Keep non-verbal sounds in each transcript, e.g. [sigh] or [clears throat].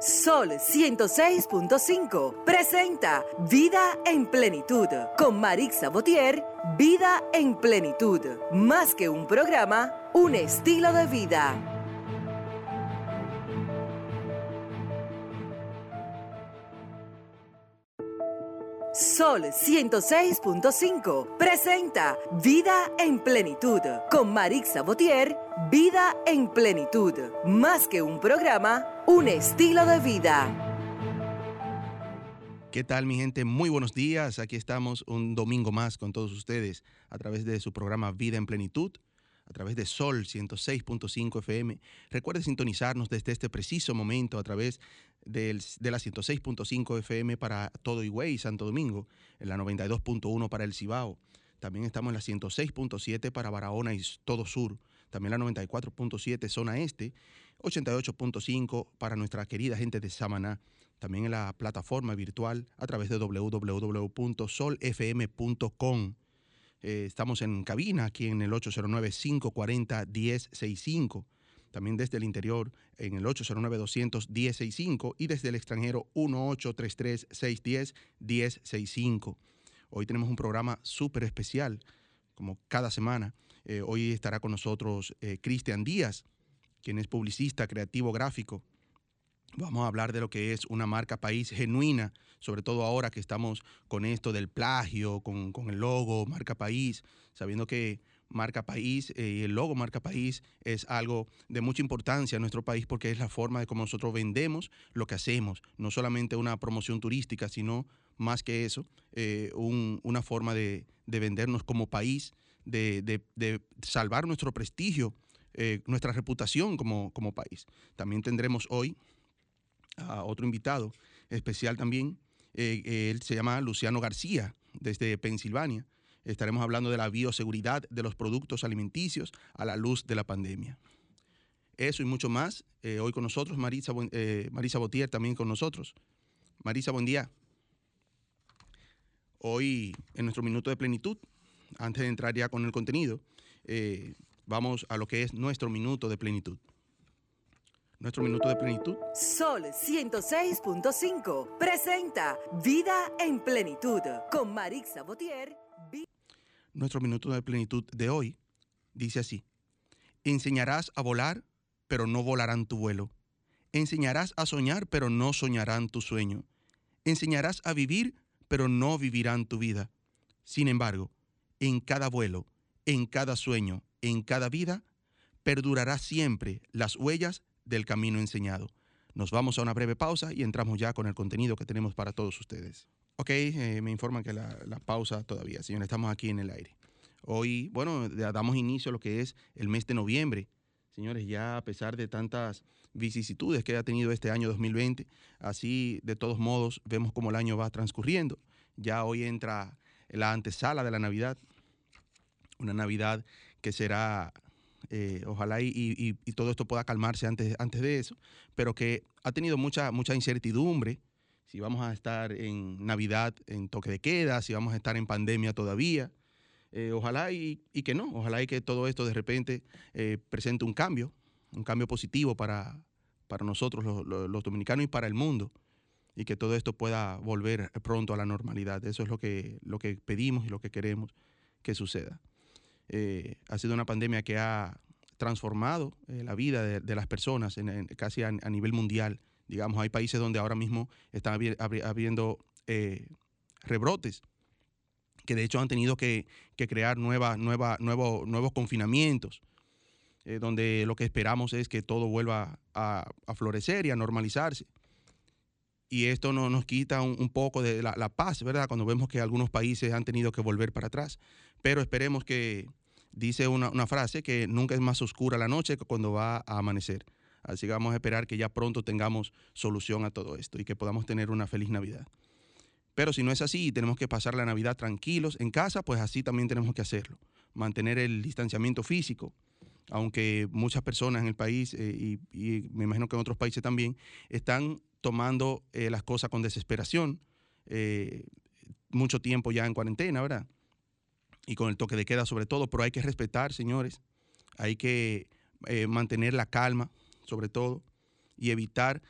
Sol 106.5 presenta Vida en Plenitud con Marix Sabotier. Vida en Plenitud. Más que un programa, un estilo de vida. Sol 106.5 presenta Vida en Plenitud con Marix Sabotier. Vida en Plenitud. Más que un programa, un estilo de vida. ¿Qué tal mi gente? Muy buenos días. Aquí estamos un domingo más con todos ustedes a través de su programa Vida en Plenitud, a través de Sol 106.5 FM. Recuerde sintonizarnos desde este preciso momento a través de la 106.5 FM para todo Higüey, Santo Domingo, en la 92.1 para el Cibao. También estamos en la 106.7 para Barahona y todo sur. También la 94.7 zona este, 88.5 para nuestra querida gente de Samaná. También en la plataforma virtual a través de www.solfm.com. Eh, estamos en cabina aquí en el 809-540-1065. También desde el interior en el 809-200-1065 y desde el extranjero 1833-610-1065. Hoy tenemos un programa súper especial, como cada semana. Eh, hoy estará con nosotros eh, Cristian Díaz, quien es publicista, creativo gráfico. Vamos a hablar de lo que es una marca país genuina, sobre todo ahora que estamos con esto del plagio, con, con el logo marca país, sabiendo que marca país eh, y el logo marca país es algo de mucha importancia en nuestro país porque es la forma de cómo nosotros vendemos lo que hacemos, no solamente una promoción turística, sino más que eso, eh, un- una forma de, de vendernos como país, de, de- salvar nuestro prestigio, eh, nuestra reputación como, como país. También tendremos hoy a otro invitado especial también. él se llama Luciano García, desde Pensilvania. Estaremos hablando de la bioseguridad de los productos alimenticios a la luz de la pandemia. Eso y mucho más. eh, hoy con nosotros, Marisa, eh, Marisa Botier también con nosotros. Marisa, buen día. Hoy, en nuestro minuto de plenitud, antes de entrar ya con el contenido, eh, vamos a lo que es nuestro minuto de plenitud. Nuestro minuto de plenitud Sol 106.5 presenta Vida en Plenitud con Marix Sabotier. Nuestro minuto de plenitud de hoy dice así, enseñarás a volar, pero no volarán tu vuelo. Enseñarás a soñar, pero no soñarán tu sueño. Enseñarás a vivir, pero no vivirán tu vida. Sin embargo, en cada vuelo, en cada sueño, en cada vida, perdurará siempre las huellas del camino enseñado. Nos vamos a una breve pausa y entramos ya con el contenido que tenemos para todos ustedes. Ok, eh, me informan que la, pausa todavía, señores, estamos aquí en el aire. Hoy, bueno, damos inicio a lo que es el mes de noviembre. Señores, ya a pesar de tantas vicisitudes que ha tenido este año 2020, así de todos modos vemos cómo el año va transcurriendo. Ya hoy entra la antesala de la Navidad, una Navidad que será, eh, ojalá y, y- y todo esto pueda calmarse antes, antes de eso, pero que ha tenido mucha, mucha incertidumbre, si vamos a estar en Navidad en toque de queda, si vamos a estar en pandemia todavía. Eh, ojalá y, que no, ojalá y que todo esto de repente eh, presente un cambio, un cambio positivo para, para nosotros los, dominicanos y para el mundo, y que todo esto pueda volver pronto a la normalidad. Eso es lo que, lo que pedimos y lo que queremos que suceda. Eh, ha sido una pandemia que ha transformado la vida de, las personas en- casi a nivel mundial. Digamos, hay países donde ahora mismo están habiendo eh, rebrotes que de hecho han tenido que, crear nueva, nueva, nuevo- nuevos confinamientos, eh, donde lo que esperamos es que todo vuelva a, florecer y a normalizarse. Y esto no, nos quita un, poco de la, paz, ¿verdad? Cuando vemos que algunos países han tenido que volver para atrás. Pero esperemos que, dice una frase, que nunca es más oscura la noche que cuando va a amanecer. Así que vamos a esperar que ya pronto tengamos solución a todo esto y que podamos tener una feliz Navidad. Pero si no es así y tenemos que pasar la Navidad tranquilos en casa, pues así también tenemos que hacerlo. Mantener el distanciamiento físico, aunque muchas personas en el país, eh, y, me imagino que en otros países también, están tomando eh, las cosas con desesperación, eh, mucho tiempo ya en cuarentena, ¿verdad? Y con el toque de queda sobre todo, pero hay que respetar, señores, hay que mantener la calma, sobre todo, y evitar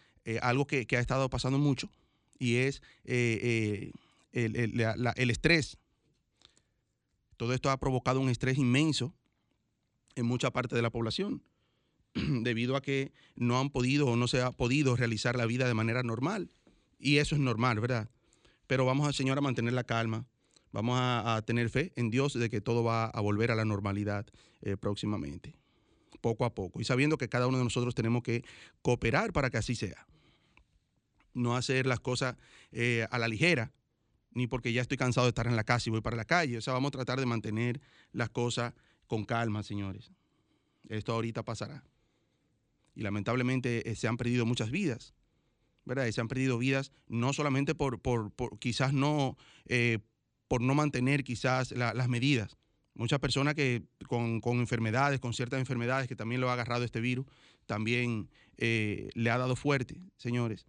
algo que, ha estado pasando mucho y es el, el estrés. Todo esto ha provocado un estrés inmenso en mucha parte de la población [clears throat] debido a que no han podido o no se ha podido realizar la vida de manera normal. Y eso es normal, ¿verdad? Pero vamos Señor a mantener la calma, vamos a, tener fe en Dios de que todo va a volver a la normalidad eh, próximamente, poco a poco. Y sabiendo que cada uno de nosotros tenemos que cooperar para que así sea. No hacer las cosas eh, a la ligera, ni porque ya estoy cansado de estar en la casa y voy para la calle. O sea, vamos a tratar de mantener las cosas con calma, señores. Esto ahorita pasará. Y lamentablemente eh, se han perdido muchas vidas. ¿verdad? se han perdido vidas no solamente por, por, quizás no, eh, por no mantener quizás las medidas. Muchas personas que con, enfermedades, con ciertas enfermedades que también lo ha agarrado este virus, también eh, le ha dado fuerte, señores.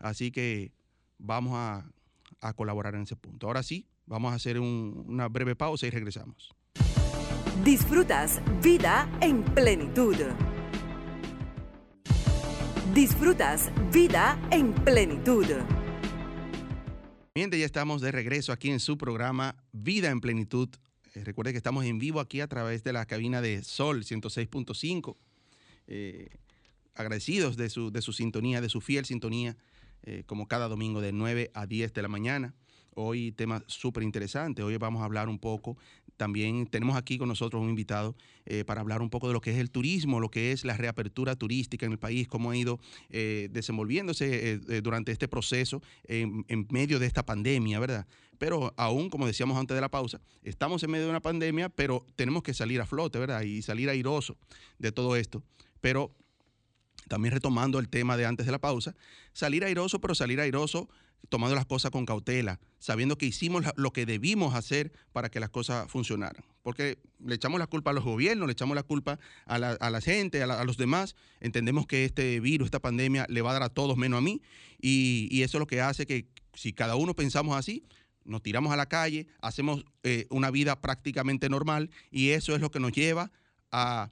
Así que vamos a, colaborar en ese punto. Ahora sí, vamos a hacer una breve pausa y regresamos. Disfrutas vida en plenitud. Disfrutas vida en plenitud. Bien, ya estamos de regreso aquí en su programa Vida en Plenitud. Recuerde que estamos en vivo aquí a través de la cabina de Sol 106.5. Eh, agradecidos de su, de su sintonía, de su fiel sintonía, eh, como cada domingo de 9 a 10 de la mañana. Hoy tema súper interesante. Hoy vamos a hablar un poco. También tenemos aquí con nosotros un invitado eh, para hablar un poco de lo que es el turismo, lo que es la reapertura turística en el país, cómo ha ido eh, desenvolviéndose eh, durante este proceso en, medio de esta pandemia, ¿verdad? Pero aún, como decíamos antes de la pausa, estamos en medio de una pandemia, pero tenemos que salir a flote, ¿verdad? Y salir airoso de todo esto. Pero también retomando el tema de antes de la pausa, salir airoso, pero salir airoso tomando las cosas con cautela, sabiendo que hicimos lo que debimos hacer para que las cosas funcionaran. Porque le echamos la culpa a los gobiernos, le echamos la culpa a la, gente, a, los demás. Entendemos que este virus, esta pandemia, le va a dar a todos menos a mí. Y, eso es lo que hace que si cada uno pensamos así, nos tiramos a la calle, hacemos eh, una vida prácticamente normal y eso es lo que nos lleva a,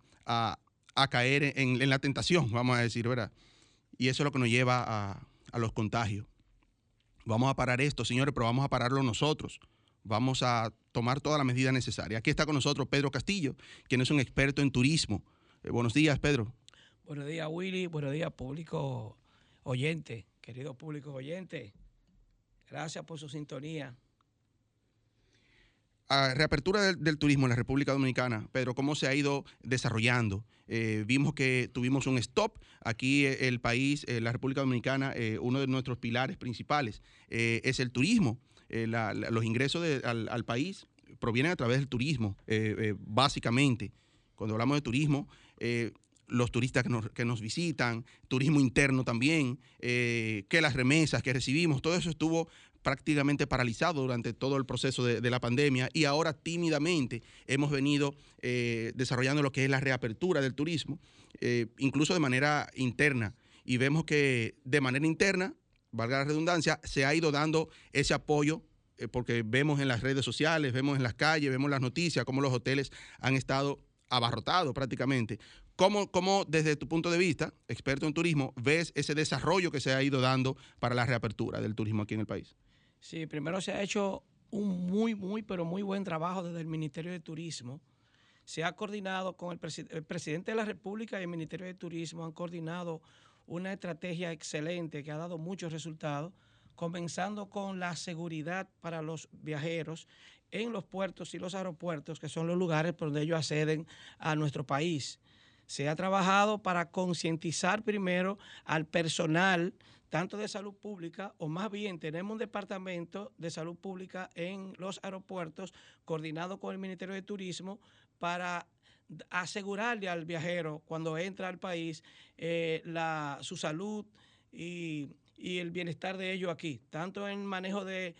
caer en, la tentación, vamos a decir, ¿verdad? Y eso es lo que nos lleva a los contagios. Vamos a parar esto, señores, pero vamos a pararlo nosotros. Vamos a tomar toda la medida necesaria. Aquí está con nosotros Pedro Castillo, quien es un experto en turismo. Eh, buenos días, Pedro. Buenos días, Willy. Buenos días, público oyente, querido público oyente. Gracias por su sintonía reapertura del, turismo en la República Dominicana, Pedro, ¿cómo se ha ido desarrollando? Eh, vimos que tuvimos un stop. Aquí eh, el país, eh, la República Dominicana, uno de nuestros pilares principales es el turismo. los ingresos al, país provienen a través del turismo, básicamente. Cuando hablamos de turismo, los turistas que nos, visitan, turismo interno también, que las remesas que recibimos, todo eso estuvo prácticamente paralizado durante todo el proceso de, la pandemia y ahora tímidamente hemos venido eh, desarrollando lo que es la reapertura del turismo, eh, incluso de manera interna. Y vemos que de manera interna, valga la redundancia, se ha ido dando ese apoyo eh, porque vemos en las redes sociales, vemos en las calles, vemos las noticias, cómo los hoteles han estado abarrotados prácticamente. ¿Cómo, ¿Cómo, desde tu punto de vista, experto en turismo, ves ese desarrollo que se ha ido dando para la reapertura del turismo aquí en el país? Sí, primero se ha hecho un muy, muy, pero muy buen trabajo desde el Ministerio de Turismo. Se ha coordinado con el, presidente de la República y el Ministerio de Turismo, han coordinado una estrategia excelente que ha dado muchos resultados, comenzando con la seguridad para los viajeros en los puertos y los aeropuertos, que son los lugares por donde ellos acceden a nuestro país. Se ha trabajado para concientizar primero al personal tanto de salud pública, o más bien tenemos un departamento de salud pública en los aeropuertos coordinado con el Ministerio de Turismo para asegurarle al viajero cuando entra al país eh, su salud y, el bienestar de ellos aquí, tanto en manejo de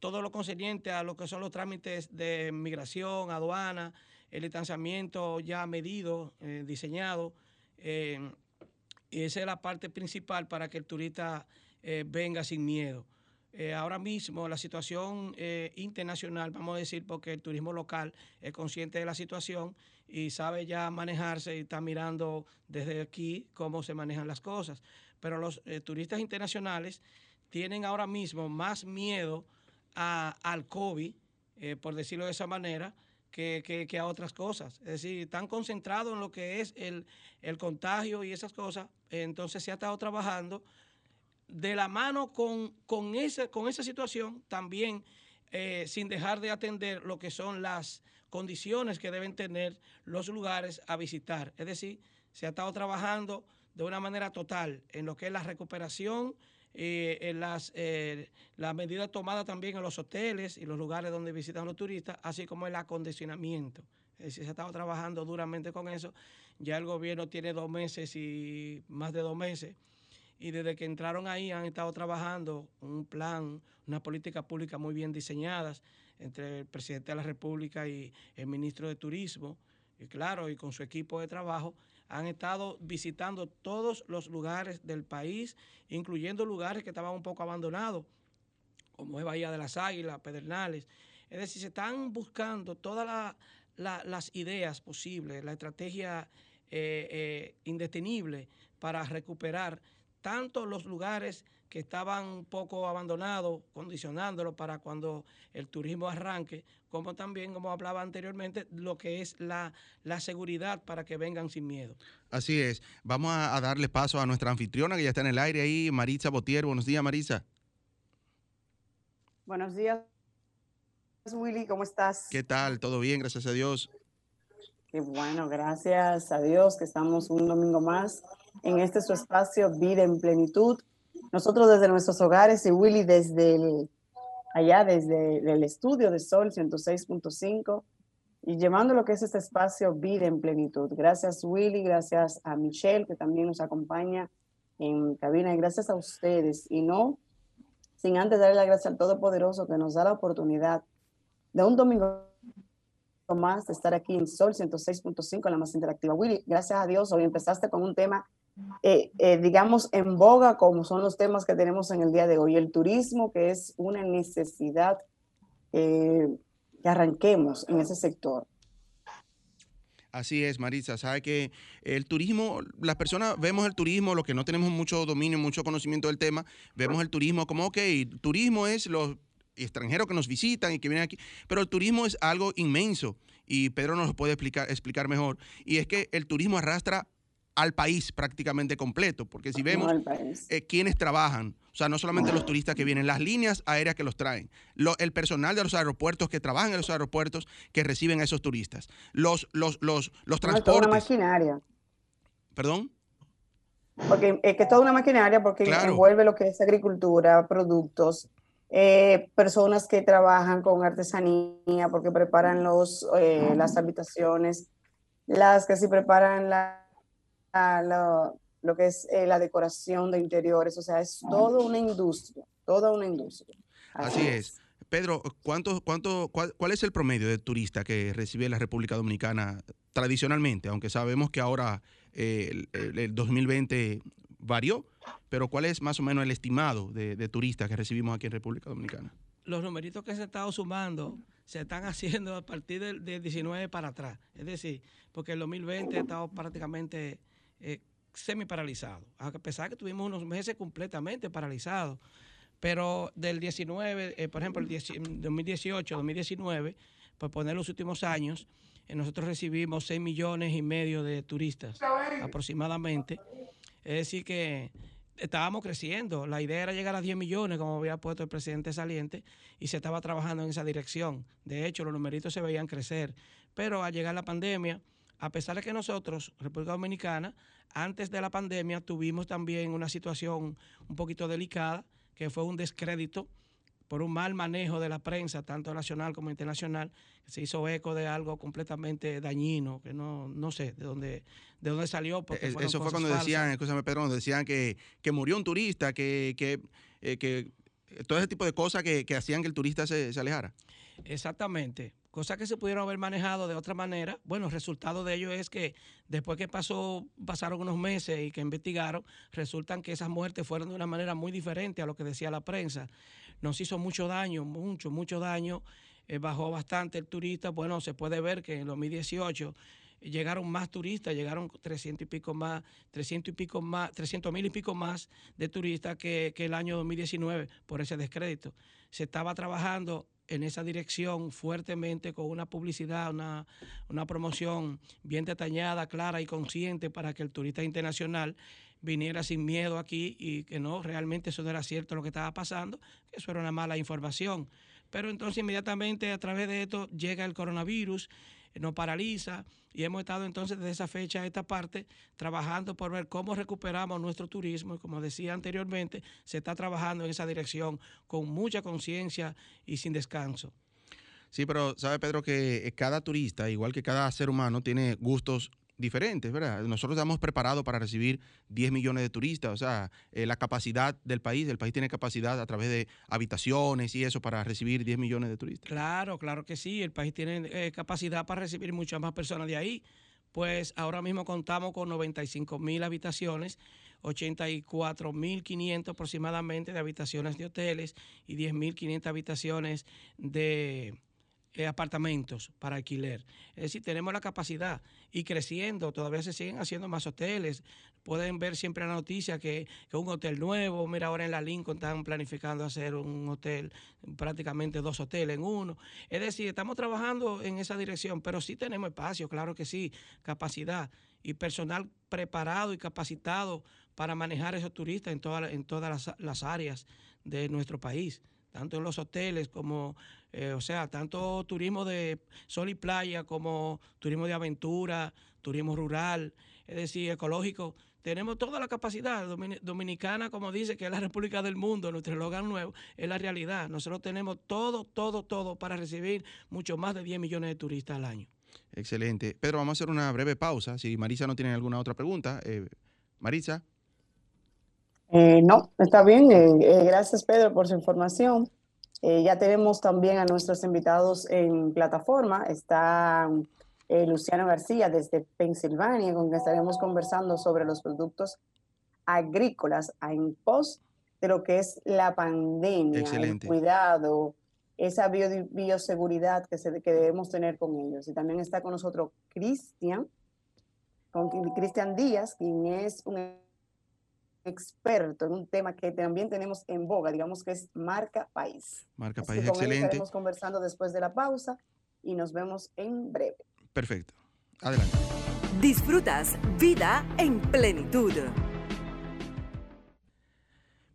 todo lo concerniente a lo que son los trámites de migración, aduana, el distanciamiento ya medido, eh, diseñado. Eh, y esa es la parte principal para que el turista eh, venga sin miedo. Eh, ahora mismo la situación eh, internacional, vamos a decir, porque el turismo local es consciente de la situación y sabe ya manejarse y está mirando desde aquí cómo se manejan las cosas. pero los turistas internacionales tienen ahora mismo más miedo al COVID, por decirlo de esa manera, que, a otras cosas. Es decir, están concentrados en lo que es el, contagio y esas cosas. Entonces se ha estado trabajando de la mano con, con, esa, con esa situación, también eh, sin dejar de atender lo que son las condiciones que deben tener los lugares a visitar. Es decir, se ha estado trabajando de una manera total en lo que es la recuperación, eh, en las, eh, las medidas tomadas también en los hoteles y los lugares donde visitan los turistas, así como el acondicionamiento. Es decir, se ha estado trabajando duramente con eso. Ya el gobierno tiene dos meses y más de dos meses. Y desde que entraron ahí han estado trabajando un plan, una política pública muy bien diseñadas entre el presidente de la República y el ministro de Turismo, y claro, y con su equipo de trabajo, han estado visitando todos los lugares del país, incluyendo lugares que estaban un poco abandonados, como es Bahía de las Águilas, Pedernales. Es decir, se están buscando todas las ideas posibles, la estrategia eh, eh, indetenible para recuperar tanto los lugares que estaban un poco abandonados, condicionándolo para cuando el turismo arranque, como también, como hablaba anteriormente, lo que es la, seguridad para que vengan sin miedo. Así es. Vamos a, darle paso a nuestra anfitriona que ya está en el aire ahí, Maritza Botier. Buenos días, Marisa. Buenos días, Willy, ¿cómo estás? ¿Qué tal? ¿Todo bien? Gracias a Dios. Qué bueno, gracias a Dios que estamos un domingo más en este su espacio Vida en Plenitud nosotros desde nuestros hogares y Willy desde allá, desde el estudio de Sol 106.5 y llevando lo que es este espacio Vida en Plenitud. Gracias Willy, gracias a Michelle que también nos acompaña en cabina y gracias a ustedes. Y no, sin antes darle la gracia al Todopoderoso que nos da la oportunidad de un domingo más de estar aquí en Sol 106.5, la más interactiva. Willy, gracias a Dios, hoy empezaste con un tema eh, eh, digamos, en boga, como son los temas que tenemos en el día de hoy. El turismo, que es una necesidad eh, que arranquemos en ese sector. Así es, Marisa. Sabe que el turismo, las personas vemos el turismo, los que no tenemos mucho dominio, mucho conocimiento del tema, vemos el turismo como, ok, turismo es los extranjeros que nos visitan y que vienen aquí, pero el turismo es algo inmenso y Pedro nos lo puede explicar, explicar mejor. Y es que el turismo arrastra al país prácticamente completo, porque si vemos eh, quienes trabajan, o sea, no solamente los turistas que vienen, las líneas aéreas que los traen, el personal de los aeropuertos que trabajan en los aeropuertos que reciben a esos turistas, los, los, los, los transportes. toda una maquinaria. ¿Perdón? Porque es que toda una maquinaria porque envuelve lo que es agricultura, productos, eh, personas que trabajan con artesanía porque preparan los, eh, las habitaciones, las que sí preparan la lo, que es eh, la decoración de interiores, o sea, es toda una industria, toda una industria. Así, es. Pedro, ¿cuánto, cuánto, cuál, es el promedio de turista que recibe la República Dominicana tradicionalmente? Aunque sabemos que ahora eh, el, 2020 varió, pero ¿cuál es más o menos el estimado de, turistas que recibimos aquí en República Dominicana? Los numeritos que se han estado sumando se están [laughs] haciendo a partir del, del 19 para atrás. Es decir, porque el 2020 ha estado prácticamente eh, semi paralizado, a pesar que tuvimos unos meses completamente paralizados. Pero del 19, eh, por ejemplo, el 2018, 2019, por poner los últimos años, eh, nosotros recibimos 6 millones y medio de turistas aproximadamente. Es decir, que estábamos creciendo. La idea era llegar a 10 millones, como había puesto el presidente saliente, y se estaba trabajando en esa dirección. De hecho, los numeritos se veían crecer. Pero al llegar la pandemia, a pesar de que nosotros, República Dominicana, antes de la pandemia tuvimos también una situación un poquito delicada, que fue un descrédito por un mal manejo de la prensa, tanto nacional como internacional, que se hizo eco de algo completamente dañino, que no, no sé de dónde, de dónde salió. Porque Eso fue cuando decían, escúchame Pedro, decían que, que murió un turista, que, que, eh, que todo ese tipo de cosas que, que hacían que el turista se, se alejara. Exactamente cosas que se pudieron haber manejado de otra manera. Bueno, el resultado de ello es que después que pasó, pasaron unos meses y que investigaron, resultan que esas muertes fueron de una manera muy diferente a lo que decía la prensa. Nos hizo mucho daño, mucho, mucho daño. Eh, bajó bastante el turista. Bueno, se puede ver que en 2018 llegaron más turistas, llegaron 300 y pico más, 300 y pico más, 300 mil y pico más de turistas que, que el año 2019 por ese descrédito. Se estaba trabajando en esa dirección fuertemente con una publicidad, una, una promoción bien detallada, clara y consciente para que el turista internacional viniera sin miedo aquí y que no, realmente eso no era cierto lo que estaba pasando, que eso era una mala información. Pero entonces inmediatamente a través de esto llega el coronavirus, nos paraliza y hemos estado entonces desde esa fecha a esta parte trabajando por ver cómo recuperamos nuestro turismo y como decía anteriormente, se está trabajando en esa dirección con mucha conciencia y sin descanso. Sí, pero sabe Pedro que cada turista, igual que cada ser humano, tiene gustos diferentes, ¿verdad? Nosotros estamos preparados para recibir 10 millones de turistas, o sea, eh, la capacidad del país, el país tiene capacidad a través de habitaciones y eso para recibir 10 millones de turistas. Claro, claro que sí, el país tiene eh, capacidad para recibir muchas más personas de ahí. Pues ahora mismo contamos con 95 mil habitaciones, 84 mil 500 aproximadamente de habitaciones de hoteles y 10 mil 500 habitaciones de eh, apartamentos para alquiler. Es decir, tenemos la capacidad y creciendo, todavía se siguen haciendo más hoteles. Pueden ver siempre la noticia que, que, un hotel nuevo, mira ahora en la Lincoln están planificando hacer un hotel, prácticamente dos hoteles en uno. Es decir, estamos trabajando en esa dirección, pero sí tenemos espacio, claro que sí, capacidad y personal preparado y capacitado para manejar esos turistas en, toda, en todas las, las áreas de nuestro país tanto en los hoteles como, eh, o sea, tanto turismo de sol y playa como turismo de aventura, turismo rural, es decir, ecológico. Tenemos toda la capacidad dominicana, como dice, que es la República del Mundo, nuestro eslogan nuevo, es la realidad. Nosotros tenemos todo, todo, todo para recibir mucho más de 10 millones de turistas al año. Excelente. Pedro, vamos a hacer una breve pausa. Si Marisa no tiene alguna otra pregunta. Eh, Marisa. Eh, no, está bien. Eh, eh, gracias, Pedro, por su información. Ya tenemos también a nuestros invitados en plataforma. Está Luciano García desde Pensilvania, con quien estaremos conversando sobre los productos agrícolas en pos de lo que es la pandemia, Excelente. el cuidado, esa bio, bioseguridad que, se, que debemos tener con ellos. Y también está con nosotros Cristian, con Cristian Díaz, quien es un experto en un tema que también tenemos en boga, digamos que es marca país. Marca Así país, con él excelente. estaremos conversando después de la pausa y nos vemos en breve. Perfecto. Adelante. Disfrutas vida en plenitud.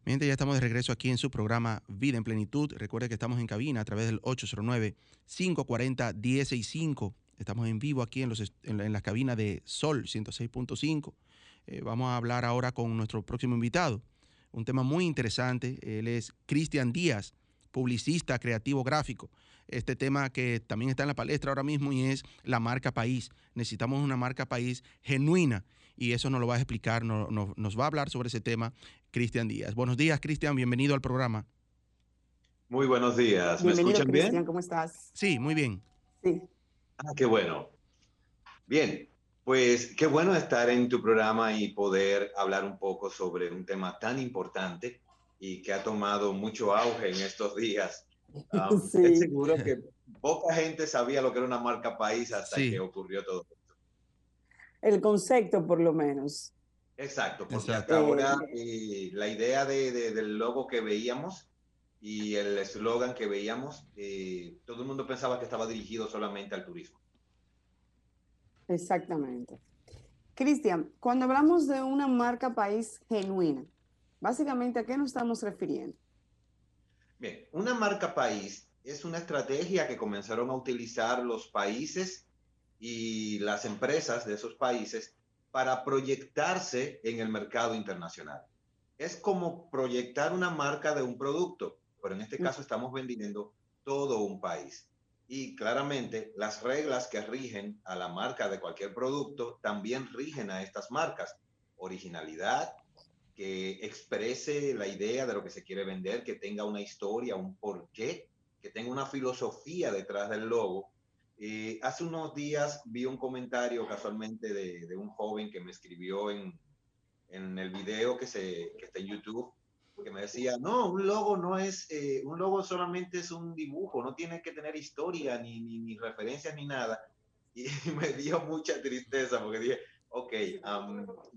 Mi gente, ya estamos de regreso aquí en su programa Vida en Plenitud. Recuerde que estamos en cabina a través del 809-540-165. Estamos en vivo aquí en, los, en, la, en la cabina de Sol 106.5. Eh, vamos a hablar ahora con nuestro próximo invitado. Un tema muy interesante. Él es Cristian Díaz, publicista, creativo gráfico. Este tema que también está en la palestra ahora mismo y es la marca país. Necesitamos una marca país genuina y eso nos lo va a explicar, no, no, nos va a hablar sobre ese tema Cristian Díaz. Buenos días, Cristian, bienvenido al programa. Muy buenos días. ¿Me Bienvenido, escuchan Cristian, bien? ¿cómo estás? Sí, muy bien. Sí. Ah, qué bueno. Bien, pues qué bueno estar en tu programa y poder hablar un poco sobre un tema tan importante y que ha tomado mucho auge en estos días. [laughs] Um, Sí. Estoy seguro que poca gente sabía lo que era una marca país hasta Sí. que ocurrió todo esto. El concepto, por lo menos. Exacto, porque Exacto. hasta ahora eh, la idea de, de- del logo que veíamos y el eslogan que veíamos, eh, todo el mundo pensaba que estaba dirigido solamente al turismo. Exactamente. Cristian, cuando hablamos de una marca país genuina, básicamente, ¿a qué nos estamos refiriendo? Bien, una marca país es una estrategia que comenzaron a utilizar los países y las empresas de esos países para proyectarse en el mercado internacional. Es como proyectar una marca de un producto, pero en este caso estamos vendiendo todo un país. Y claramente las reglas que rigen a la marca de cualquier producto también rigen a estas marcas. Originalidad, que exprese la idea de lo que se quiere vender, que tenga una historia, un porqué, que tenga una filosofía detrás del logo. Hace unos días vi un comentario casualmente de, de un joven que me escribió en, en el video que, se, que está en YouTube, que me decía, no, un logo no es, eh, un logo solamente es un dibujo, no tiene que tener historia, ni, ni, ni referencias, ni nada. y [laughs] me dio mucha tristeza porque dije, ok,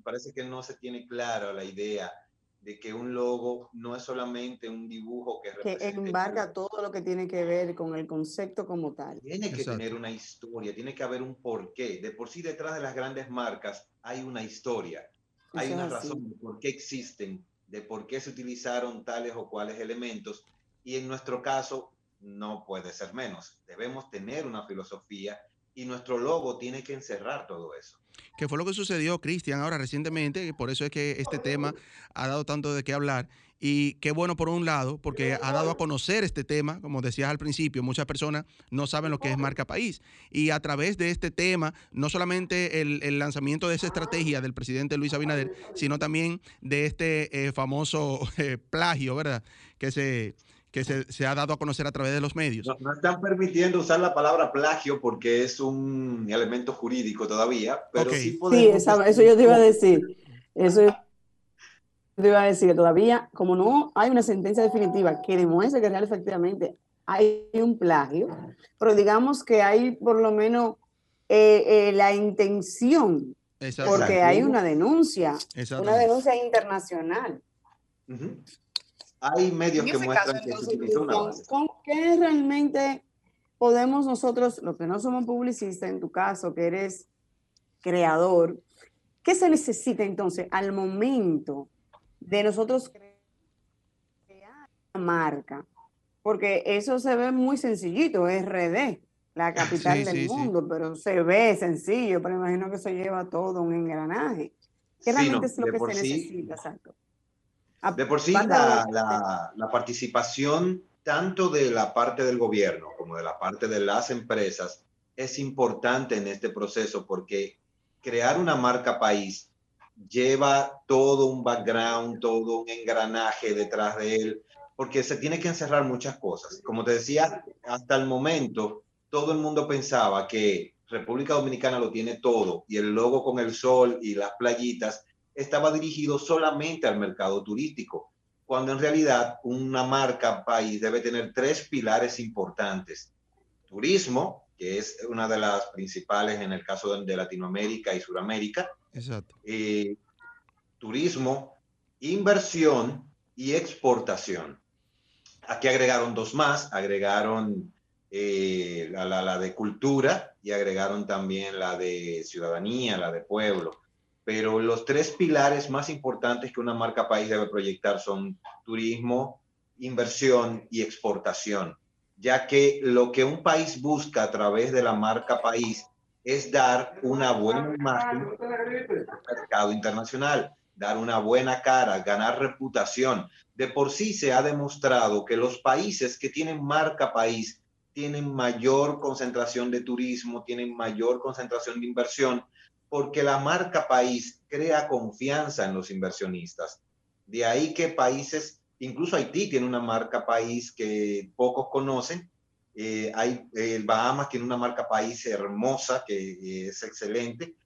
parece que no se tiene claro la idea de que un logo no es solamente un dibujo que, que embarca todo lo que tiene que ver con el concepto como tal. Tiene que tener una historia, tiene que haber un porqué. De por sí detrás de las grandes marcas hay una historia, hay una razón de por qué existen, de por qué se utilizaron tales o cuales elementos y en nuestro caso no puede ser menos. Debemos tener una filosofía y nuestro logo tiene que encerrar todo eso. Que fue lo que sucedió, Cristian, ahora recientemente, y por eso es que este tema ha dado tanto de qué hablar. Y qué bueno por un lado, porque ha dado a conocer este tema, como decías al principio, muchas personas no saben lo que es marca país. Y a través de este tema, no solamente el, lanzamiento de esa estrategia del presidente Luis Abinader, sino también de este eh, famoso [laughs] eh, plagio, ¿verdad? Que se, que se, ha dado a conocer a través de los medios. No, están permitiendo usar la palabra plagio porque es un elemento jurídico todavía, pero sí podemos... Sí, eso yo te iba a decir. Eso te iba a decir, todavía, como no hay una sentencia definitiva que demuestre que real efectivamente hay un plagio, pero digamos que hay por lo menos eh, eh, la intención, porque hay una denuncia, una denuncia internacional. Hay medios que muestran que se utilizó una base. ¿Con qué realmente podemos nosotros, los que no somos publicistas, en tu caso, que eres creador, qué se necesita entonces al momento de nosotros crear una marca? Porque eso se ve muy sencillito, es RD, la [laughs] capital del mundo, pero se ve sencillo, pero imagino que eso lleva todo un engranaje. ¿Qué realmente es lo que se necesita, exacto? De por sí, la, la, participación tanto de la parte del gobierno como de la parte de las empresas es importante en este proceso porque crear una marca país lleva todo un background, todo un engranaje detrás de él, porque se tiene que encerrar muchas cosas. Como te decía, hasta el momento todo el mundo pensaba que República Dominicana lo tiene todo y el logo con el sol y las playitas estaba dirigido solamente al mercado turístico, cuando en realidad una marca país debe tener tres pilares importantes. Turismo, que es una de las principales en el caso de Latinoamérica y Sudamérica. Exacto. Eh, turismo, inversión y exportación. Aquí agregaron dos más, agregaron eh, la, la, de cultura y agregaron también la de ciudadanía, la de pueblo pero los tres pilares más importantes que una marca país debe proyectar son turismo, inversión y exportación, ya que lo que un país busca a través de la marca país es dar una buena imagen al mercado internacional, dar una buena cara, ganar reputación. De por sí se ha demostrado que los países que tienen marca país tienen mayor concentración de turismo, tienen mayor concentración de inversión, porque la marca país crea confianza en los inversionistas. De ahí que países, incluso Haití tiene una marca país que pocos conocen. Eh, hay, el Bahamas tiene una marca país hermosa que es excelente.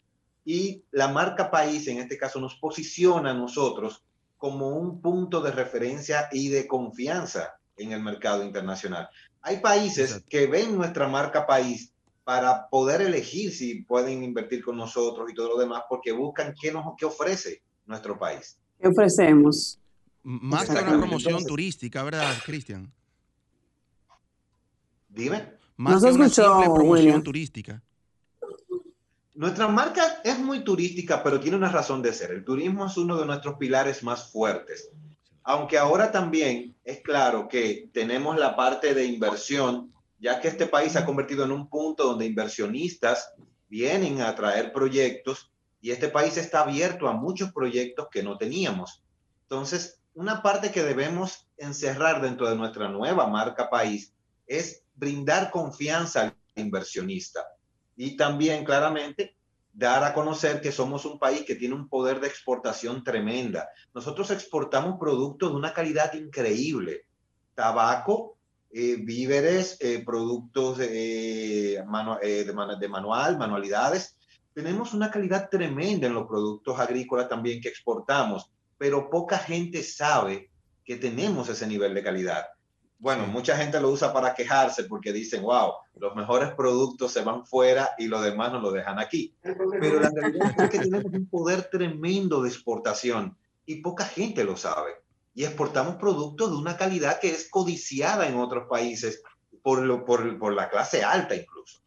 Y la marca país, en este caso, nos posiciona a nosotros como un punto de referencia y de confianza en el mercado internacional. Hay países que ven nuestra marca país para poder elegir si pueden invertir con nosotros y todo lo demás, porque buscan qué nos qué ofrece nuestro país. ¿Qué ofrecemos? Más que una promoción turística, ¿verdad, Cristian? Dime. Más que una simple promoción turística. Nuestra marca es muy turística, pero tiene una razón de ser. El turismo es uno de nuestros pilares más fuertes. Aunque ahora también es claro que tenemos la parte de inversión ya que este país se ha convertido en un punto donde inversionistas vienen a traer proyectos y este país está abierto a muchos proyectos que no teníamos. Entonces, una parte que debemos encerrar dentro de nuestra nueva marca país es brindar confianza al inversionista y también claramente dar a conocer que somos un país que tiene un poder de exportación tremenda. Nosotros exportamos productos de una calidad increíble. Tabaco, eh, víveres, eh, productos eh, de, manual, manualidades. Tenemos una calidad tremenda en los productos agrícolas también que exportamos, pero poca gente sabe que tenemos ese nivel de calidad. Bueno, mucha gente lo usa para quejarse porque dicen, wow, los mejores productos se van fuera y los demás nos lo dejan aquí. Pero la realidad es que tenemos un poder tremendo de exportación y poca gente lo sabe. Y exportamos productos de una calidad que es codiciada en otros países por, lo, por, por la clase alta incluso.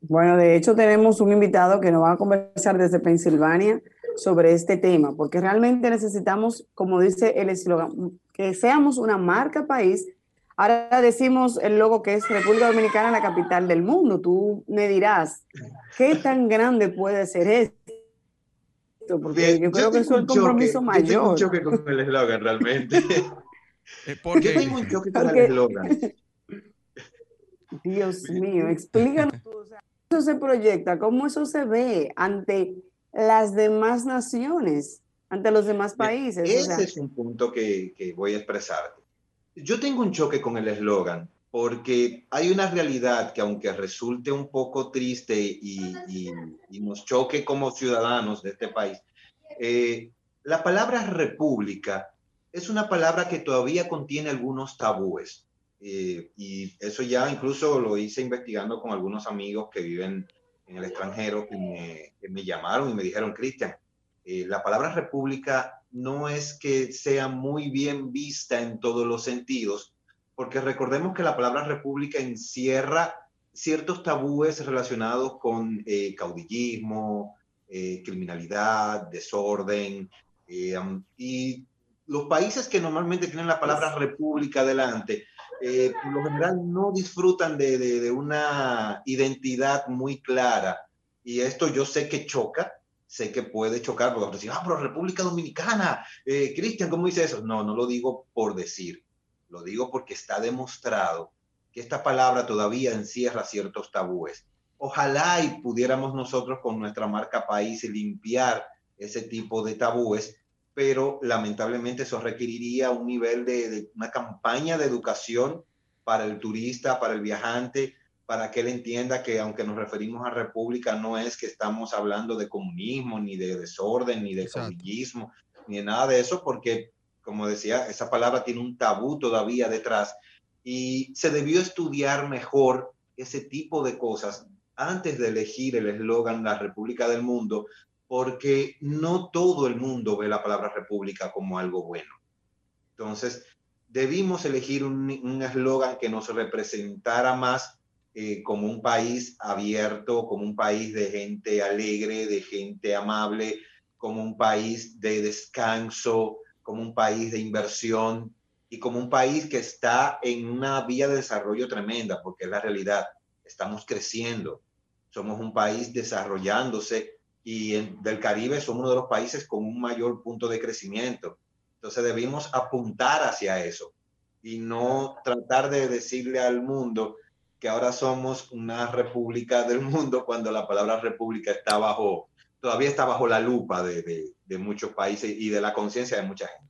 Bueno, de hecho tenemos un invitado que nos va a conversar desde Pensilvania sobre este tema, porque realmente necesitamos, como dice el eslogan, que seamos una marca país. Ahora decimos el logo que es República Dominicana, la capital del mundo. Tú me dirás, ¿qué tan grande puede ser esto? Porque yo creo que eso es el compromiso mayor. Yo tengo un choque con el eslogan realmente. [laughs] Eh, porque, yo tengo un choque con el eslogan. [laughs] Dios mío, explícanos eso se proyecta, cómo eso se ve ante las demás naciones, ante los demás países. Ese es un punto que, que voy a expresar. Yo tengo un choque con el eslogan porque hay una realidad que aunque resulte un poco triste y, nos choque como ciudadanos de este país, eh, la palabra república es una palabra que todavía contiene algunos tabúes. Eh, y eso ya incluso lo hice investigando con algunos amigos que viven en el extranjero que me llamaron y me dijeron, Cristian, eh, la palabra república no es que sea muy bien vista en todos los sentidos, porque recordemos que la palabra república encierra ciertos tabúes relacionados con eh, caudillismo, criminalidad, desorden, y los países que normalmente tienen la palabra república delante, eh, por lo general no disfrutan de, de, una identidad muy clara. Y esto yo sé que choca, sé que puede chocar, porque decir, ah, pero República Dominicana, eh, Cristian, ¿cómo dice eso? No, no lo digo por decir, lo digo porque está demostrado que esta palabra todavía encierra ciertos tabúes. Ojalá y pudiéramos nosotros con nuestra marca país limpiar ese tipo de tabúes pero lamentablemente eso requeriría un nivel de, una campaña de educación para el turista, para el viajante, para que él entienda que aunque nos referimos a república, no es que estamos hablando de comunismo, ni de desorden, ni de caudillismo, ni de nada de eso, porque, como decía, esa palabra tiene un tabú todavía detrás y se debió estudiar mejor ese tipo de cosas antes de elegir el eslogan La República del Mundo, porque no todo el mundo ve la palabra república como algo bueno. Entonces, debimos elegir un eslogan que nos representara más eh, como un país abierto, como un país de gente alegre, de gente amable, como un país de descanso, como un país de inversión y como un país que está en una vía de desarrollo tremenda, porque es la realidad. Estamos creciendo, somos un país desarrollándose y del Caribe somos uno de los países con un mayor punto de crecimiento. Entonces debimos apuntar hacia eso y no tratar de decirle al mundo que ahora somos una república del mundo cuando la palabra república está bajo, todavía está bajo la lupa de, de, muchos países y de la conciencia de mucha gente.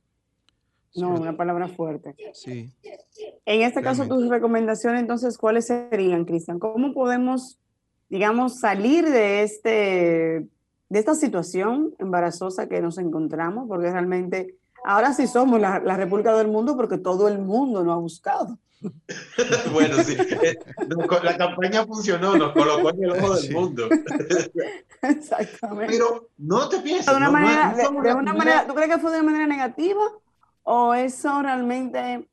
No, una palabra fuerte. Sí. En este caso, tus recomendaciones, entonces, ¿cuáles serían, Cristian? ¿Cómo podemos, digamos, salir de este de esta situación embarazosa que nos encontramos, porque realmente ahora sí somos la, República del Mundo porque todo el mundo nos ha buscado. [laughs] bueno, sí, eh, la campaña funcionó, nos colocó en el ojo del mundo. [laughs] Exactamente. Pero no te pienses. De una, manera, de una manera, ¿tú crees que fue de una manera negativa? ¿O eso realmente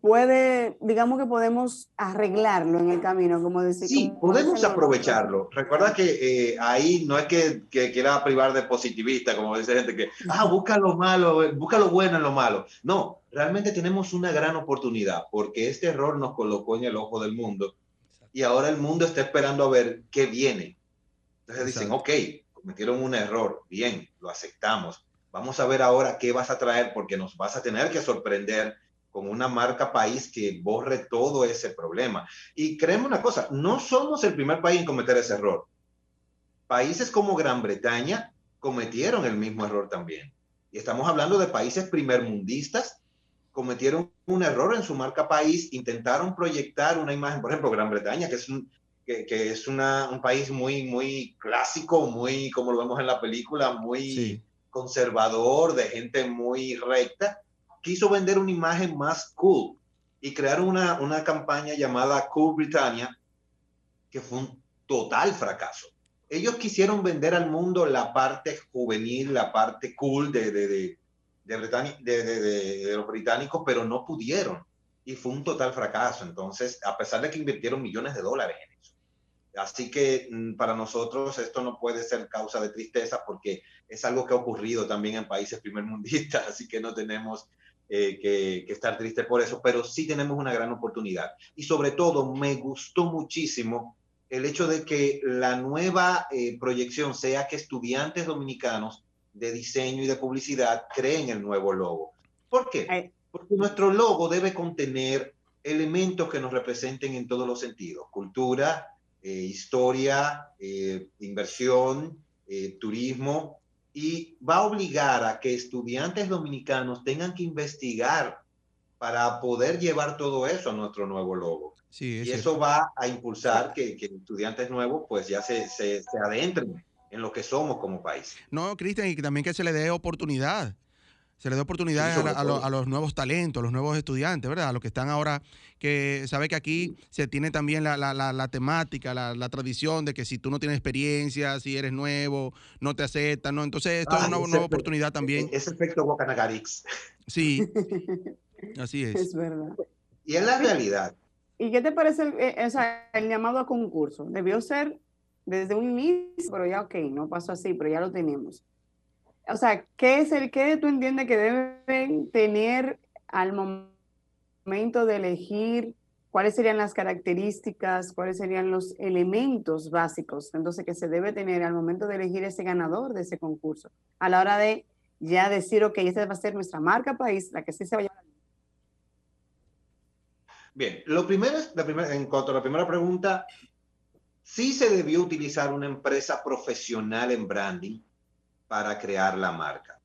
puede, digamos que podemos arreglarlo en el camino, como decir. Sí, podemos aprovecharlo. Recuerda que eh, ahí no es que, que, quiera privar de positivista, como dice gente que, ah, busca lo malo, busca lo bueno en lo malo. No, realmente tenemos una gran oportunidad porque este error nos colocó en el ojo del mundo y ahora el mundo está esperando a ver qué viene. Entonces dicen, ok, cometieron un error, bien, lo aceptamos. Vamos a ver ahora qué vas a traer porque nos vas a tener que sorprender con una marca país que borre todo ese problema. Y créeme una cosa, no somos el primer país en cometer ese error. Países como Gran Bretaña cometieron el mismo error también. Y estamos hablando de países primermundistas, cometieron un error en su marca país, intentaron proyectar una imagen, por ejemplo, Gran Bretaña, que es un, que, es una, un país muy, muy clásico, muy, como lo vemos en la película, muy conservador, de gente muy recta, quiso vender una imagen más cool y crearon una, una campaña llamada Cool Britannia, que fue un total fracaso. Ellos quisieron vender al mundo la parte juvenil, la parte cool de, de, de, de, los británicos, pero no pudieron. Y fue un total fracaso. Entonces, a pesar de que invirtieron millones de dólares en eso. Así que mm, para nosotros esto no puede ser causa de tristeza porque es algo que ha ocurrido también en países primermundistas, [laughs] así que no tenemos eh, que, estar triste por eso, pero sí tenemos una gran oportunidad. Y sobre todo, me gustó muchísimo el hecho de que la nueva eh, proyección sea que estudiantes dominicanos de diseño y de publicidad creen el nuevo logo. ¿Por qué? Porque nuestro logo debe contener elementos que nos representen en todos los sentidos, cultura, eh, historia, inversión, turismo, y va a obligar a que estudiantes dominicanos tengan que investigar para poder llevar todo eso a nuestro nuevo logo. Sí, y eso va a impulsar que, que, estudiantes nuevos pues ya se, se, se adentren en lo que somos como país. No, Cristian, y también que se le dé oportunidad se le dé oportunidades a, los nuevos talentos, a los nuevos estudiantes, ¿verdad? A los que están ahora, que sabe que aquí se tiene también la, temática, la, tradición de que si tú no tienes experiencia, si eres nuevo, no te aceptan, ¿no? Entonces, esto es ah, una nueva oportunidad también. Ese efecto Bocanagarix. Sí, [laughs] así es. Es verdad. Y es la realidad. ¿Y qué te parece el, eh, el llamado a concurso? Debió ser desde un inicio, pero ya ok, no pasó así, pero ya lo tenemos o sea, ¿qué es el que tú entiendes que deben tener al momento de elegir cuáles serían las características, cuáles serían los elementos básicos, entonces que se debe tener al momento de elegir ese ganador de ese concurso, a la hora de ya decir, ok, esta va a ser nuestra marca país, la que sí se vaya a Bien, lo primero en cuanto a la primera pregunta, sí se debió utilizar una empresa profesional en branding para crear la marca.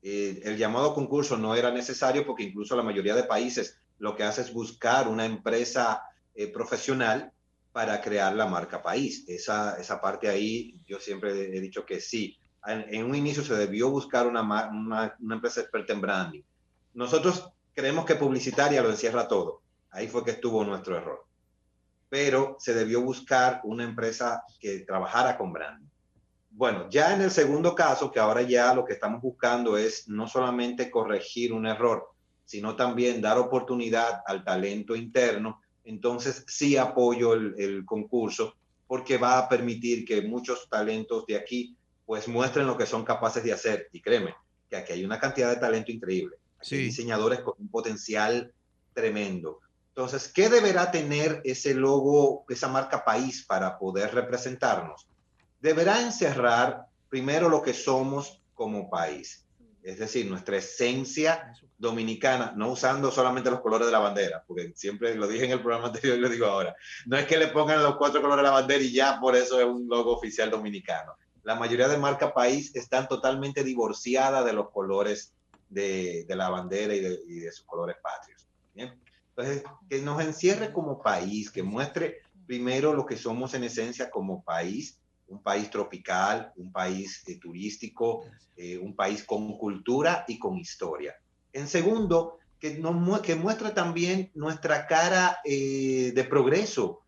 Eh, el llamado concurso no era necesario porque incluso la mayoría de países lo que hace es buscar una empresa eh, profesional para crear la marca país. Esa, esa parte ahí yo siempre he dicho que sí. En, un inicio se debió buscar una, una, una empresa experta en branding. Nosotros creemos que publicitaria lo encierra todo. Ahí fue que estuvo nuestro error. Pero se debió buscar una empresa que trabajara con branding. Bueno, ya en el segundo caso, que ahora ya lo que estamos buscando es no solamente corregir un error, sino también dar oportunidad al talento interno, entonces sí apoyo el, concurso porque va a permitir que muchos talentos de aquí pues muestren lo que son capaces de hacer. Y créeme, que aquí hay una cantidad de talento increíble. Hay diseñadores con un potencial tremendo. Entonces, ¿qué deberá tener ese logo, esa marca país para poder representarnos? Deberá encerrar primero lo que somos como país, es decir, nuestra esencia dominicana, no usando solamente los colores de la bandera, porque siempre lo dije en el programa anterior y lo digo ahora, no es que le pongan los cuatro colores de la bandera y ya por eso es un logo oficial dominicano. La mayoría de marca país están totalmente divorciadas de los colores de, la bandera y de, sus colores patrios. Entonces, que nos encierre como país, que muestre primero lo que somos en esencia como país un país tropical, un país eh, turístico, eh, un país con cultura y con historia. En segundo, que, nos, que muestra también nuestra cara eh, de progreso,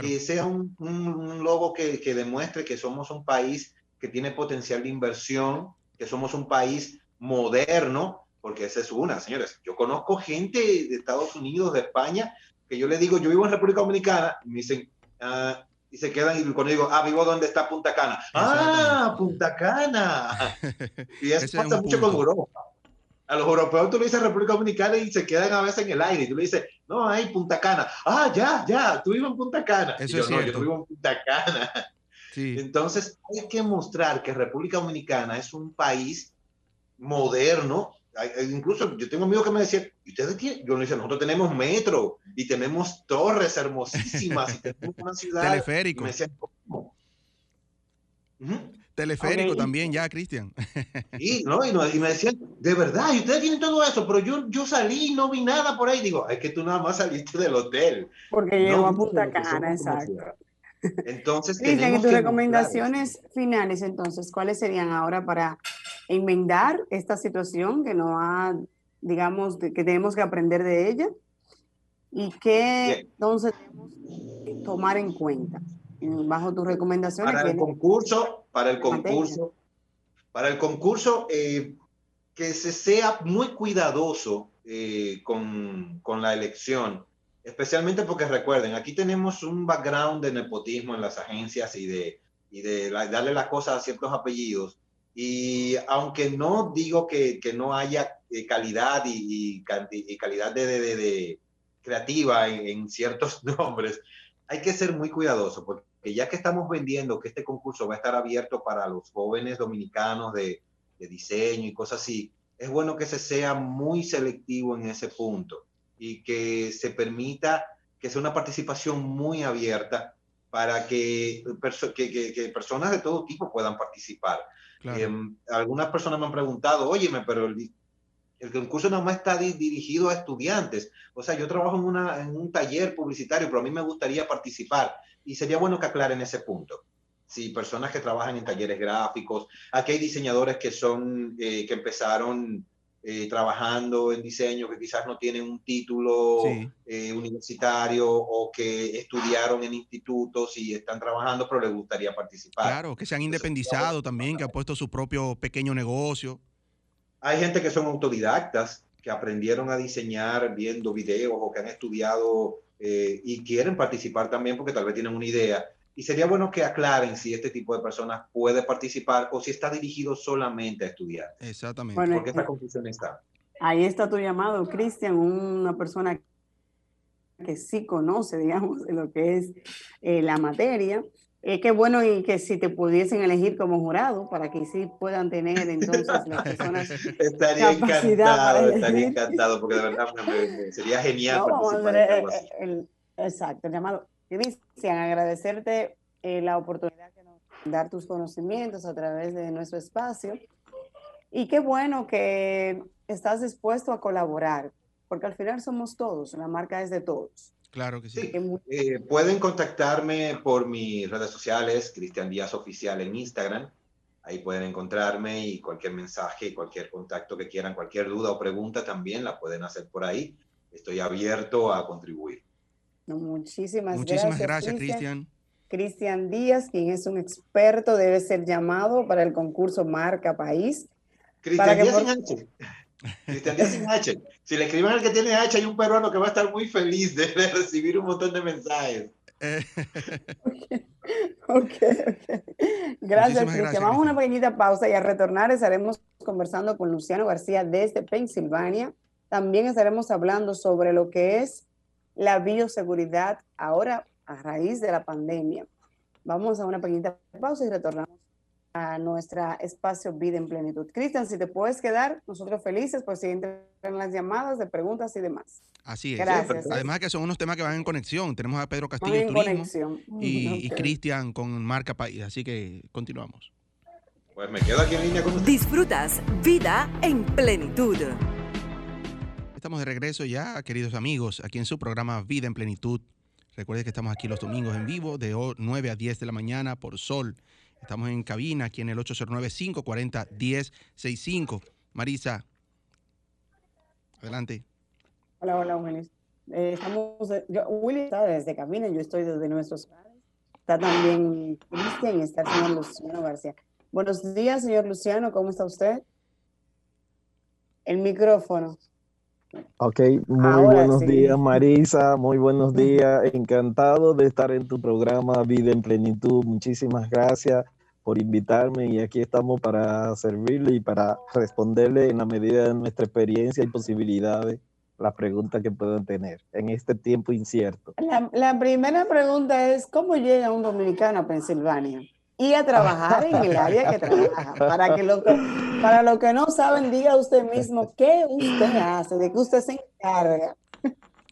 que sea un, un, logo que, que, demuestre que somos un país que tiene potencial de inversión, que somos un país moderno, porque esa es una, señores. Yo conozco gente de Estados Unidos, de España, que yo le digo, yo vivo en República Dominicana, y me dicen, ah, y se quedan y cuando digo, ah, vivo donde está Punta Cana. Ah, Punta Cana. [laughs] Y eso pasa mucho con Europa. A los europeos tú le dices República Dominicana y se quedan a veces en el aire. Y tú le dices, no, hay Punta Cana. Ah, ya, ya, tú vives en Punta Cana. Eso yo, es no, yo vivo en Punta Cana. [laughs] Sí. Entonces, hay que mostrar que República Dominicana es un país moderno, incluso yo tengo amigos que me decían, ¿y ustedes qué? Yo le decía, nosotros tenemos metro y tenemos torres hermosísimas y tenemos una [laughs] ciudad. Teleférico. Teleférico también, ya, Cristian. [laughs] y, ¿no? Y, me decían, de verdad, y ustedes tienen todo eso, pero yo, yo salí y no vi nada por ahí. Digo, es que tú nada más saliste del hotel. Porque llegó a Punta Cana, exacto. Entonces, Cristian, ¿y tus recomendaciones finales entonces, cuáles serían ahora para enmendar esta situación que no ha, digamos, que tenemos que aprender de ella? y qué entonces tenemos que tomar en cuenta bajo tus recomendaciones. Para el concurso, para el concurso, para el concurso, eh, que se sea muy cuidadoso eh, con, con, la elección, especialmente porque recuerden, aquí tenemos un background de nepotismo en las agencias y de, y de darle las cosas a ciertos apellidos. Y aunque no digo que, que no haya eh, calidad y, y, calidad de, de, de creativa en, en, ciertos [laughs] nombres, hay que ser muy cuidadoso, porque ya que estamos vendiendo que este concurso va a estar abierto para los jóvenes dominicanos de, de diseño y cosas así, es bueno que se sea muy selectivo en ese punto y que se permita que sea una participación muy abierta para que, que, que, personas de todo tipo puedan participar. Em, algunas personas me han preguntado, óyeme, pero el, el concurso nada más está dirigido a estudiantes. O sea, yo trabajo en, una, en un taller publicitario, pero a mí me gustaría participar y sería bueno que aclaren ese punto sí, personas que trabajan en talleres gráficos, aquí hay diseñadores que son, eh, que empezaron eh, trabajando en diseño, que quizás no tienen un título eh, universitario o que estudiaron en institutos y están trabajando, pero les gustaría participar. Claro, que se han independizado también, que han puesto su propio pequeño negocio. Hay gente que son autodidactas, que aprendieron a diseñar viendo videos o que han estudiado y quieren participar también porque tal vez tienen una idea y sería bueno que aclaren si este tipo de personas puede participar o si está dirigido solamente a estudiantes. Exactamente. Bueno, Porque esta confusión está. Ahí está tu llamado, Cristian, una persona que sí conoce, digamos, lo que es eh, la materia. Eh, qué bueno y que si te pudiesen elegir como jurado para que sí puedan tener entonces las personas [laughs] estaría encantado, estaría encantado porque de verdad sería genial participar el, exacto, el llamado Cristian, agradecerte eh, la oportunidad de dar tus conocimientos a través de nuestro espacio. Y qué bueno que estás dispuesto a colaborar, porque al final somos todos, la marca es de todos. Claro que sí. Eh, pueden contactarme por mis redes sociales, Cristian Díaz Oficial en Instagram. Ahí pueden encontrarme y cualquier mensaje, cualquier contacto que quieran, cualquier duda o pregunta también la pueden hacer por ahí. Estoy abierto a contribuir. Muchísimas, Muchísimas gracias, Cristian. Cristian Díaz, quien es un experto, debe ser llamado para el concurso Marca País. Cristian Díaz sin H. Cristian Díaz sin H. Si le escriben al que tiene H, hay un peruano que va a estar muy feliz de, [laughs] recibir un montón de mensajes. [laughs] ok, Gracias, Cristian. Vamos a una pequeñita pausa y a retornar estaremos conversando con Luciano García desde Pensilvania. También estaremos hablando sobre lo que es la bioseguridad ahora a raíz de la pandemia. Vamos a una pequeñita pausa y retornamos a nuestro espacio Vida en Plenitud. Cristian, si te puedes quedar, nosotros felices, pues si entran las llamadas de preguntas y demás. Así es. Gracias. Además que son unos temas que van en conexión. Tenemos a Pedro Castillo en Turismo y, y Cristian con Marca País. Así que continuamos. Pues me quedo aquí en línea con Disfrutas Vida en Plenitud. Estamos de regreso ya, queridos amigos, aquí en su programa Vida en Plenitud. Recuerden que estamos aquí los domingos en vivo de 9 a 10 de la mañana por Sol. Estamos en cabina aquí en el 809-540-1065. Marisa, adelante. Hola, hola, Willy. Eh, estamos, yo, Willy está desde cabina, yo estoy desde nuestros Está también Cristian y está el señor Luciano García. Buenos días, señor Luciano, ¿cómo está usted? El micrófono. Ok, muy buenos días Marisa, muy buenos [laughs] días, encantado de estar en tu programa Vida en Plenitud, muchísimas gracias por invitarme y aquí estamos para servirle y para responderle en la medida de nuestra experiencia y posibilidades las preguntas que puedan tener en este tiempo incierto. La, la primera pregunta es, ¿cómo llega un dominicano a Pensilvania? Y a trabajar en el área que trabaja. Para, que lo que, para los que no saben, diga usted mismo qué usted hace, de qué usted se encarga.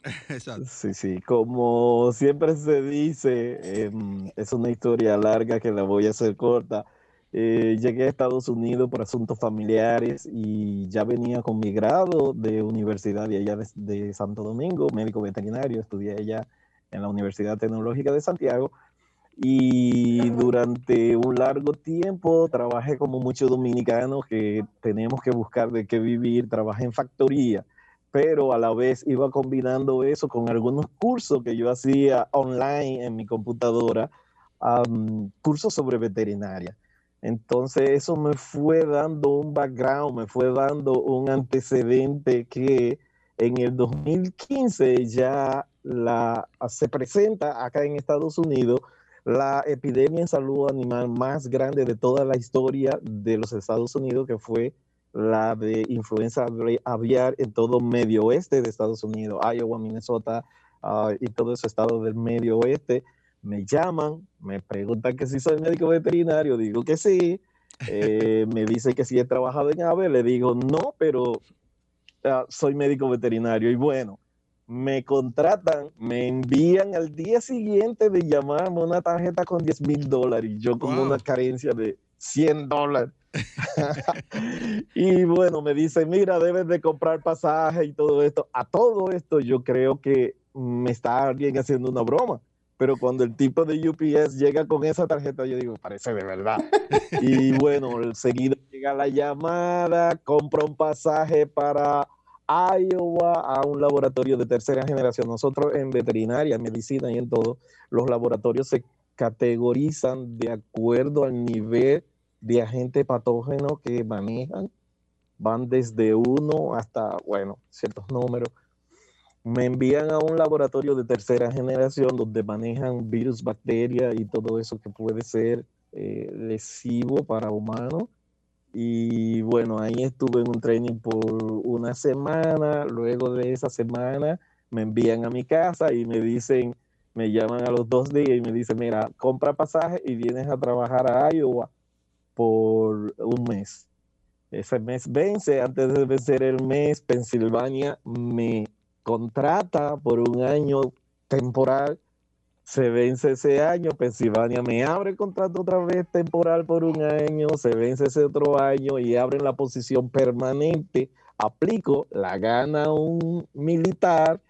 [laughs] Sí, sí, como siempre se dice, em, es una historia larga que la voy a hacer corta. Eh, llegué a Estados Unidos por asuntos familiares y ya venía con mi grado de universidad de allá de, de Santo Domingo, médico veterinario, estudié allá en la Universidad Tecnológica de Santiago y durante un largo tiempo trabajé como muchos dominicanos que tenemos que buscar de qué vivir, trabajé en factoría, pero a la vez iba combinando eso con algunos cursos que yo hacía online en mi computadora, cursos sobre veterinaria. Entonces eso me fue dando un background, me fue dando un antecedente que en el 2015 ya la, se presenta acá en Estados Unidos la epidemia en salud animal más grande de toda la historia de los Estados Unidos, que fue la de influenza aviar en todo medio oeste de Estados Unidos, Iowa, Minnesota ah, y todo ese estado del medio oeste. Me llaman, me preguntan que si soy médico veterinario, digo que sí. Eh, me dice que si he trabajado en AVE, le digo no, pero ah, soy médico veterinario. Y bueno, me contratan, me envían al día siguiente de llamarme una tarjeta con 10 mil dólares y yo con una carencia de 100 dólares. [laughs] [laughs] y bueno, me dice, mira, debes de comprar pasaje y todo esto. A todo esto yo creo que me está alguien haciendo una broma. Pero cuando el tipo de UPS llega con esa tarjeta, yo digo, parece de verdad. [laughs] y bueno, seguido llega la llamada, compra un pasaje para Iowa a un laboratorio de tercera generación. Nosotros en veterinaria, en medicina y en todo, los laboratorios se categorizan de acuerdo al nivel de agente patógeno que manejan. Van desde uno hasta, bueno, ciertos números. Me envían a un laboratorio de tercera generación donde manejan virus, bacterias y todo eso que puede ser eh, lesivo para humanos. Y bueno, ahí estuve en un training por una semana. Luego de esa semana me envían a mi casa y me dicen, me llaman a los dos días y me dicen, mira, compra pasaje y vienes a trabajar a Iowa por un mes. Ese mes vence, antes de vencer el mes, Pensilvania me contrata por un año temporal. Se vence ese año, Pensilvania me abre el contrato otra vez temporal por un año, se vence ese otro año y abren la posición permanente. Aplico, la gana un militar,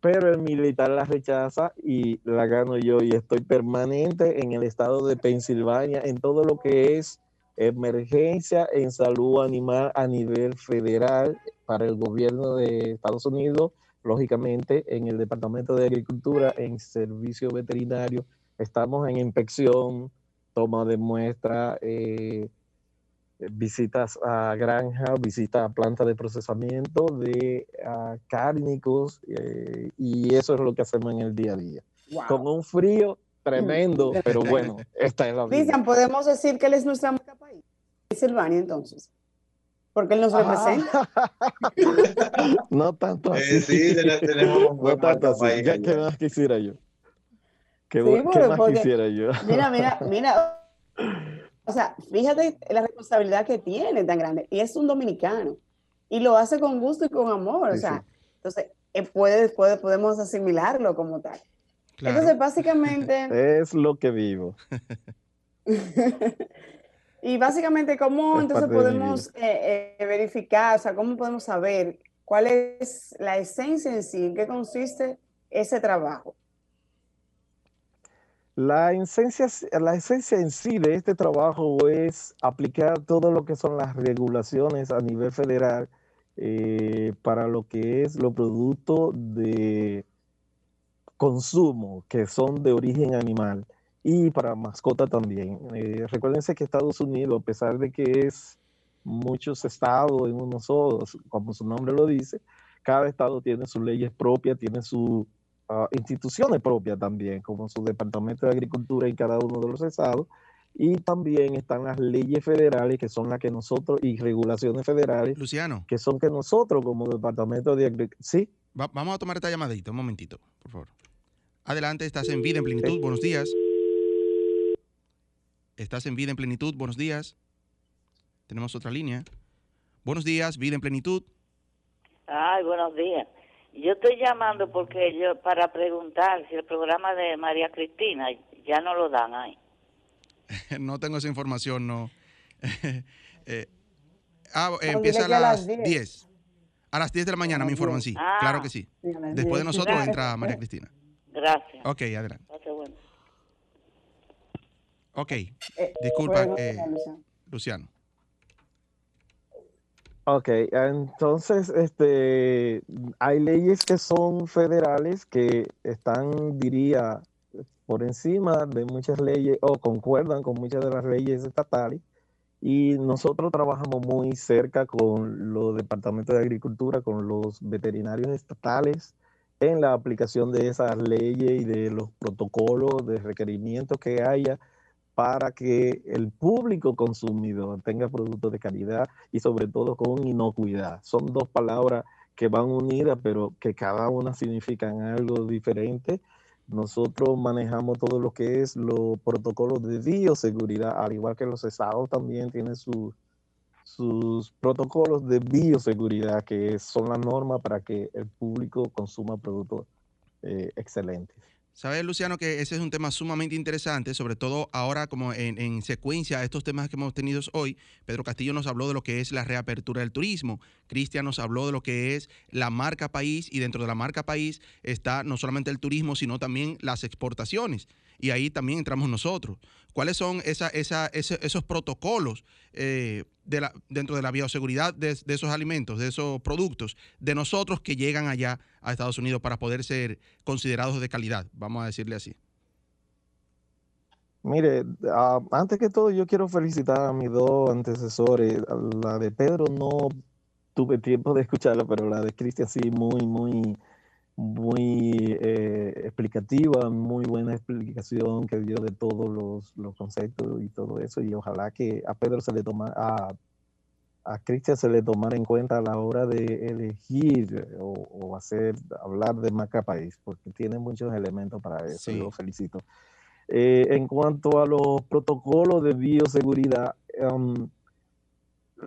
pero el militar la rechaza y la gano yo y estoy permanente en el estado de Pensilvania en todo lo que es emergencia en salud animal a nivel federal para el gobierno de Estados Unidos, lógicamente en el Departamento de Agricultura, en servicio veterinario, estamos en inspección, toma de muestra, eh, visitas a granja, visitas a planta de procesamiento de cárnicos eh, y eso es lo que hacemos en el día a día. Con un frío tremendo, pero bueno, esta es la vida. podemos decir que él es nuestra marca país. Silvania, entonces. Porque él nos representa. [laughs] no tanto así. sí, tenemos un buen tanto así. ¿Qué, más quisiera yo? ¿Qué, más quisiera yo? mira, mira, [laughs] mira. O sea, fíjate la responsabilidad que tiene tan grande. Y es un dominicano. Y lo hace con gusto y con amor. o sea, entonces eh, puede, puede, podemos asimilarlo como tal. Entonces, básicamente... [laughs] Es lo que vivo. Y básicamente, ¿cómo entonces podemos eh, eh, verificar, o sea, cómo podemos saber cuál es la esencia en sí, en qué consiste ese trabajo? La esencia, la esencia en sí de este trabajo es aplicar todo lo que son las regulaciones a nivel federal eh, para lo que es los productos de consumo que son de origen animal y para mascota también. Eh, recuérdense que Estados Unidos, a pesar de que es muchos estados en unos solo, como su nombre lo dice, cada estado tiene sus leyes propias, tiene sus ah, instituciones propias también, como su departamento de agricultura en cada uno de los estados. Y también están las leyes federales, que son las que nosotros, y regulaciones federales, Luciano. que son que nosotros como departamento de agricultura... Sí. vamos a tomar esta llamadita, un momentito, por favor. Adelante, estás en vida en plenitud. Buenos días. Estás en vida en plenitud. Buenos días. Tenemos otra línea. Buenos días, vida en plenitud. Ay, buenos días. Yo estoy llamando porque yo para preguntar si el programa de María Cristina ya no lo dan ahí. [laughs] no tengo esa información, no. [laughs] Eh, ah, empieza a las 10. A las 10 de la mañana me informan, sí. claro que sí. Después de nosotros entra María Cristina. Gracias. Ok, adelante. Ok, eh, disculpa, eh, Luciano. Ok, entonces este, hay leyes que son federales que están, diría, por encima de muchas leyes o concuerdan con muchas de las leyes estatales y nosotros trabajamos muy cerca con los departamentos de agricultura, con los veterinarios estatales en la aplicación de esas leyes y de los protocolos de requerimientos que haya para que el público consumidor tenga productos de calidad y sobre todo con inocuidad. Son dos palabras que van unidas, pero que cada una significan algo diferente. Nosotros manejamos todo lo que es los protocolos de bioseguridad, al igual que los estados también tienen sus protocolos de bioseguridad, que son las normas para que el público consuma productos eh, excelentes. Sabes, Luciano, que ese es un tema sumamente interesante, sobre todo ahora como en, secuencia a estos temas que hemos tenido hoy. Pedro Castillo nos habló de lo que es la reapertura del turismo. Cristian nos habló de lo que es la marca país y dentro de la marca país está no solamente el turismo, sino también las exportaciones y ahí también entramos nosotros. ¿Cuáles son esa, esa, esos protocolos eh, de dentro de la bioseguridad de, esos alimentos, de esos productos, de nosotros que llegan allá a Estados Unidos para poder ser considerados de calidad, vamos a decirle así? Mire, ah, antes que todo yo quiero felicitar a mis dos antecesores. La de Pedro no tuve tiempo de escucharla, pero la de Cristian sí, muy, muy muy eh, explicativa, muy buena explicación que dio de todos los, los, conceptos y todo eso. Y ojalá que a Pedro se le toma, a, a Cristian se le tomara en cuenta a la hora de elegir o, hacer, hablar de Maca País, porque tiene muchos elementos para eso. Yo lo felicito. Eh, en cuanto a los protocolos de bioseguridad, um,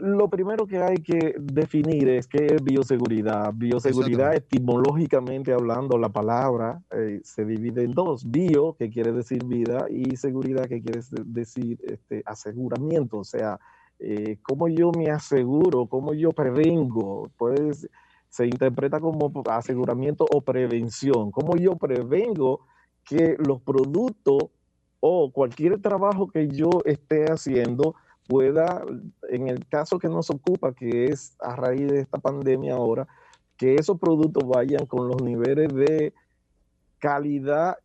lo primero que hay que definir es qué es bioseguridad. Bioseguridad, etimológicamente hablando, la palabra eh, se divide en dos. Bio, que quiere decir vida, y seguridad, que quiere decir este, aseguramiento. O sea, eh, cómo yo me aseguro, cómo yo prevengo. Pues se interpreta como aseguramiento o prevención. Cómo yo prevengo que los productos o cualquier trabajo que yo esté haciendo pueda, en el caso que nos ocupa, que es a raíz de esta pandemia ahora, que esos productos vayan con los niveles de calidad,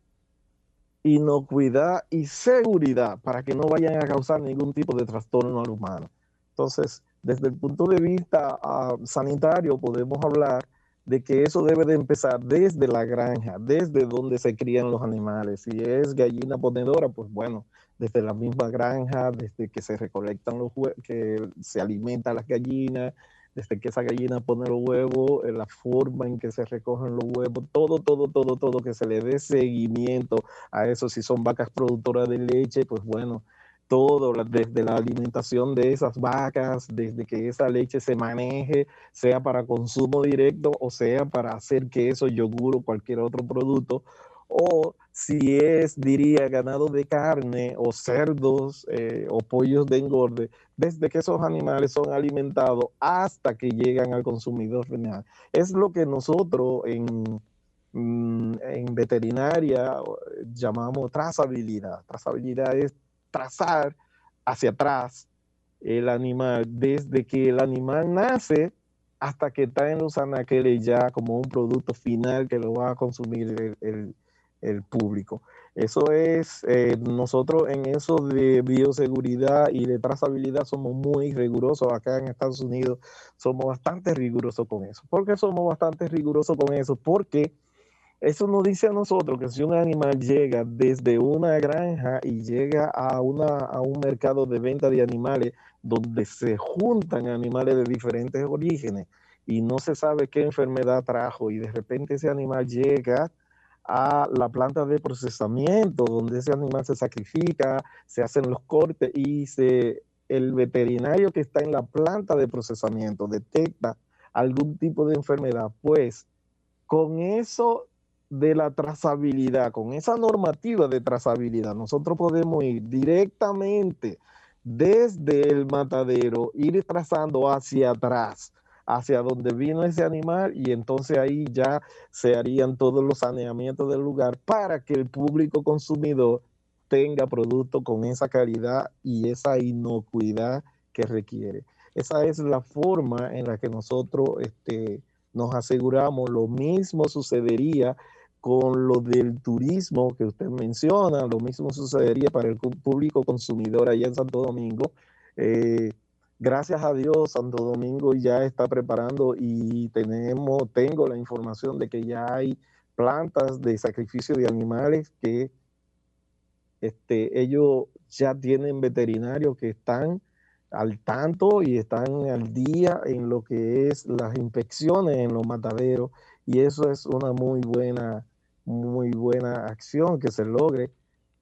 inocuidad y seguridad para que no vayan a causar ningún tipo de trastorno al humano. Entonces, desde el punto de vista ah, sanitario, podemos hablar de que eso debe de empezar desde la granja, desde donde se crían los animales. Si es gallina ponedora, pues bueno, desde la misma granja, desde que se recolectan los huevos, que se alimentan las gallinas, desde que esa gallina pone los huevos, la forma en que se recogen los huevos, todo, todo, todo, todo, que se le dé seguimiento a eso. Si son vacas productoras de leche, pues bueno, todo, desde la alimentación de esas vacas, desde que esa leche se maneje, sea para consumo directo o sea para hacer queso, yogur o cualquier otro producto, o si es, diría, ganado de carne o cerdos eh, o pollos de engorde, desde que esos animales son alimentados hasta que llegan al consumidor final. Es lo que nosotros en, mm, en veterinaria llamamos trazabilidad. Trazabilidad es trazar hacia atrás el animal desde que el animal nace hasta que está en los anaqueles ya como un producto final que lo va a consumir el, público. Eso es, eh, nosotros en eso de bioseguridad y de trazabilidad somos muy rigurosos acá en Estados Unidos, somos bastante rigurosos con eso. ¿Por qué somos bastante rigurosos con eso? Porque eso nos dice a nosotros que si un animal llega desde una granja y llega a, una, a un mercado de venta de animales donde se juntan animales de diferentes orígenes y no se sabe qué enfermedad trajo y de repente ese animal llega a la planta de procesamiento donde ese animal se sacrifica, se hacen los cortes y se, el veterinario que está en la planta de procesamiento detecta algún tipo de enfermedad, pues con eso de la trazabilidad, con esa normativa de trazabilidad, nosotros podemos ir directamente desde el matadero, ir trazando hacia atrás, hacia donde vino ese animal y entonces ahí ya se harían todos los saneamientos del lugar para que el público consumidor tenga producto con esa calidad y esa inocuidad que requiere. esa es la forma en la que nosotros este, nos aseguramos. Lo mismo sucedería con lo del turismo que usted menciona, lo mismo sucedería para el público consumidor allá en Santo Domingo. Eh, gracias a Dios, Santo Domingo ya está preparando y tenemos, tengo la información de que ya hay plantas de sacrificio de animales que este, ellos ya tienen veterinarios que están al tanto y están al día en lo que es las inspecciones en los mataderos. Y eso es una muy buena muy buena acción que se logre,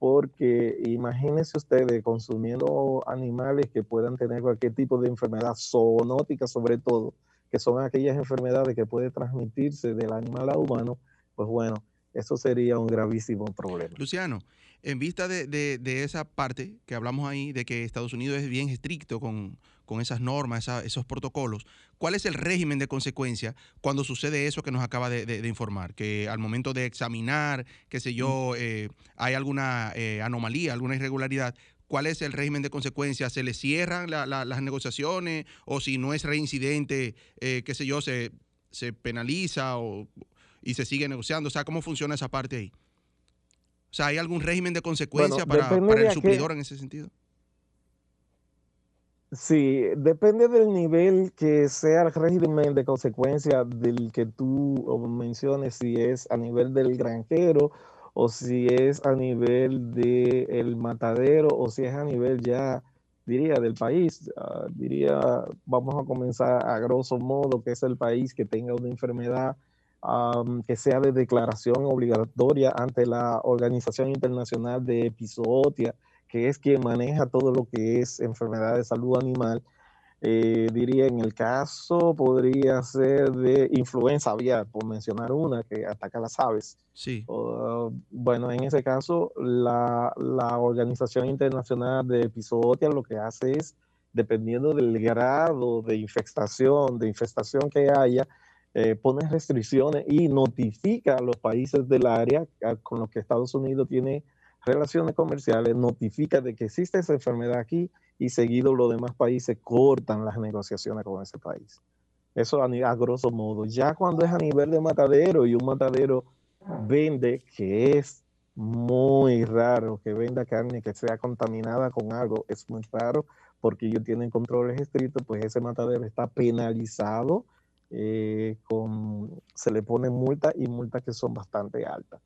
porque imagínense ustedes consumiendo animales que puedan tener cualquier tipo de enfermedad zoonótica, sobre todo, que son aquellas enfermedades que pueden transmitirse del animal a humano, pues bueno, eso sería un gravísimo problema. Luciano, en vista de, de, esa parte que hablamos ahí, de que Estados Unidos es bien estricto con, con esas normas, esos protocolos, ¿cuál es el régimen de consecuencia cuando sucede eso que nos acaba de, informar? Que al momento de examinar, qué sé yo, eh, hay alguna eh, anomalía, alguna irregularidad, ¿cuál es el régimen de consecuencia? ¿Se le cierran las negociaciones o si no es reincidente, eh, qué sé yo, se, se penaliza o, y se sigue negociando? O sea, ¿cómo funciona esa parte ahí? O sea, ¿hay algún régimen de consecuencia para, el suplidor en ese sentido? Sí, depende del nivel que sea el régimen de consecuencia del que tú menciones, si es a nivel del granjero o si es a nivel del matadero o si es a nivel ya, diría, del país. Ah, diría, vamos a comenzar a grosso modo, que es el país que tenga una enfermedad que sea de declaración obligatoria ante la Organización Internacional de Epizootia, que es quien maneja todo lo que es enfermedad de salud animal. Eh, diría en el caso podría ser de influenza aviar, por mencionar una que ataca a las aves. Sí. bueno, en ese caso, la, la Organización Internacional de Epizootia lo que hace es, dependiendo del grado de infestación, de infestación que haya, eh, pone restricciones y notifica a los países del área con los que Estados Unidos tiene relaciones comerciales, notifica de que existe esa enfermedad aquí y seguido los demás países cortan las negociaciones con ese país. Eso a, a grosso modo. Ya cuando es a nivel de matadero y un matadero vende, que es muy raro que venda carne que sea contaminada con algo, es muy raro porque ellos tienen controles estrictos, pues ese matadero está penalizado eh, con, se le pone multa y multas que son bastante altas.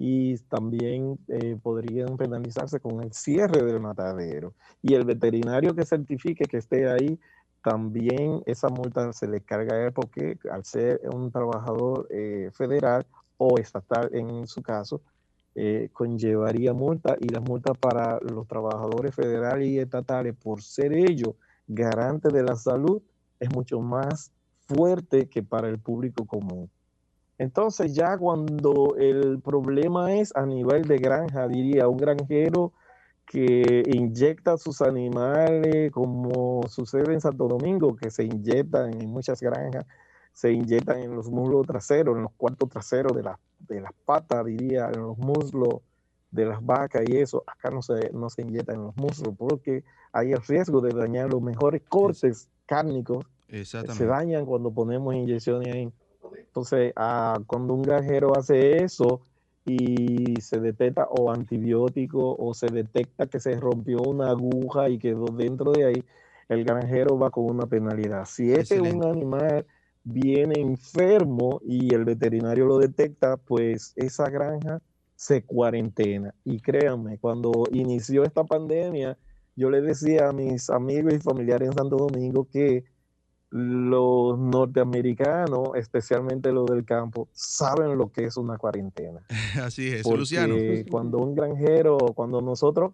Y también eh, podrían penalizarse con el cierre del matadero. Y el veterinario que certifique que esté ahí, también esa multa se le carga a él porque al ser un trabajador eh, federal o estatal en su caso, conllevaría multa y las multas para los trabajadores federales y estatales por ser ellos garantes de la salud es mucho más fuerte que para el público común. Entonces ya cuando el problema es a nivel de granja, diría un granjero que inyecta sus animales, como sucede en Santo Domingo, que se inyectan en muchas granjas, se inyectan en los muslos traseros, en los cuartos traseros de, de las patas, diría, en los muslos de las vacas y eso, acá no se, no se inyecta en los muslos porque hay el riesgo de dañar los mejores cortes cárnicos se dañan cuando ponemos inyecciones ahí. Entonces, ah, cuando un granjero hace eso y se detecta o antibiótico o se detecta que se rompió una aguja y quedó dentro de ahí, el granjero va con una penalidad. Si es un animal viene enfermo y el veterinario lo detecta, pues esa granja se cuarentena. Y créanme, cuando inició esta pandemia, yo le decía a mis amigos y familiares en Santo Domingo que los norteamericanos, especialmente los del campo, saben lo que es una cuarentena. [laughs] Así es, Luciano. Cuando un granjero, cuando nosotros,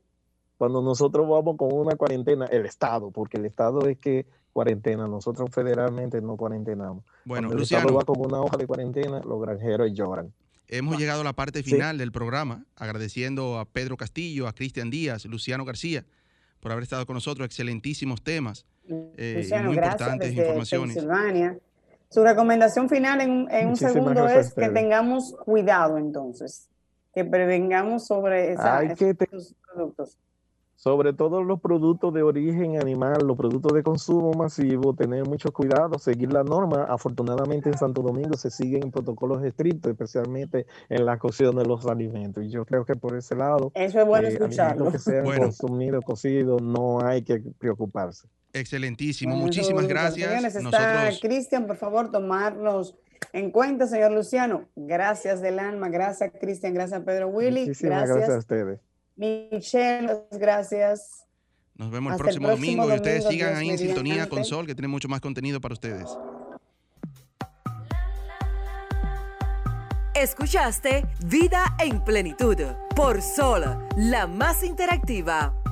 cuando nosotros vamos con una cuarentena, el Estado, porque el Estado es que cuarentena, nosotros federalmente no cuarentenamos. Bueno, cuando Luciano, el Estado va con una hoja de cuarentena, los granjeros lloran. Hemos llegado a la parte final del programa, agradeciendo a Pedro Castillo, a Cristian Díaz, Luciano García, por haber estado con nosotros, excelentísimos temas. Eh, muy importantes informaciones. Su recomendación final en, un segundo es que tengamos cuidado entonces, que prevengamos sobre esos productos. Sobre todo los productos de origen animal, los productos de consumo masivo, tener mucho cuidado, seguir la norma. Afortunadamente en Santo Domingo se siguen protocolos estrictos, especialmente en la cocción de los alimentos. Y yo creo que por ese lado, eso es bueno eh, escucharlo. que sean bueno. consumidos, cocidos, no hay que preocuparse. Excelentísimo, muchísimas gracias. Está Cristian, por favor, tomarlos en cuenta, señor Luciano. Gracias del alma, gracias Cristian, gracias Pedro Willy. Muchísimas gracias a ustedes. Michelle, gracias. Nos vemos el próximo, domingo y ustedes sigan ahí en sintonía con Sol, que tiene mucho más contenido para ustedes. Escuchaste Vida en Plenitud por Sol, la más interactiva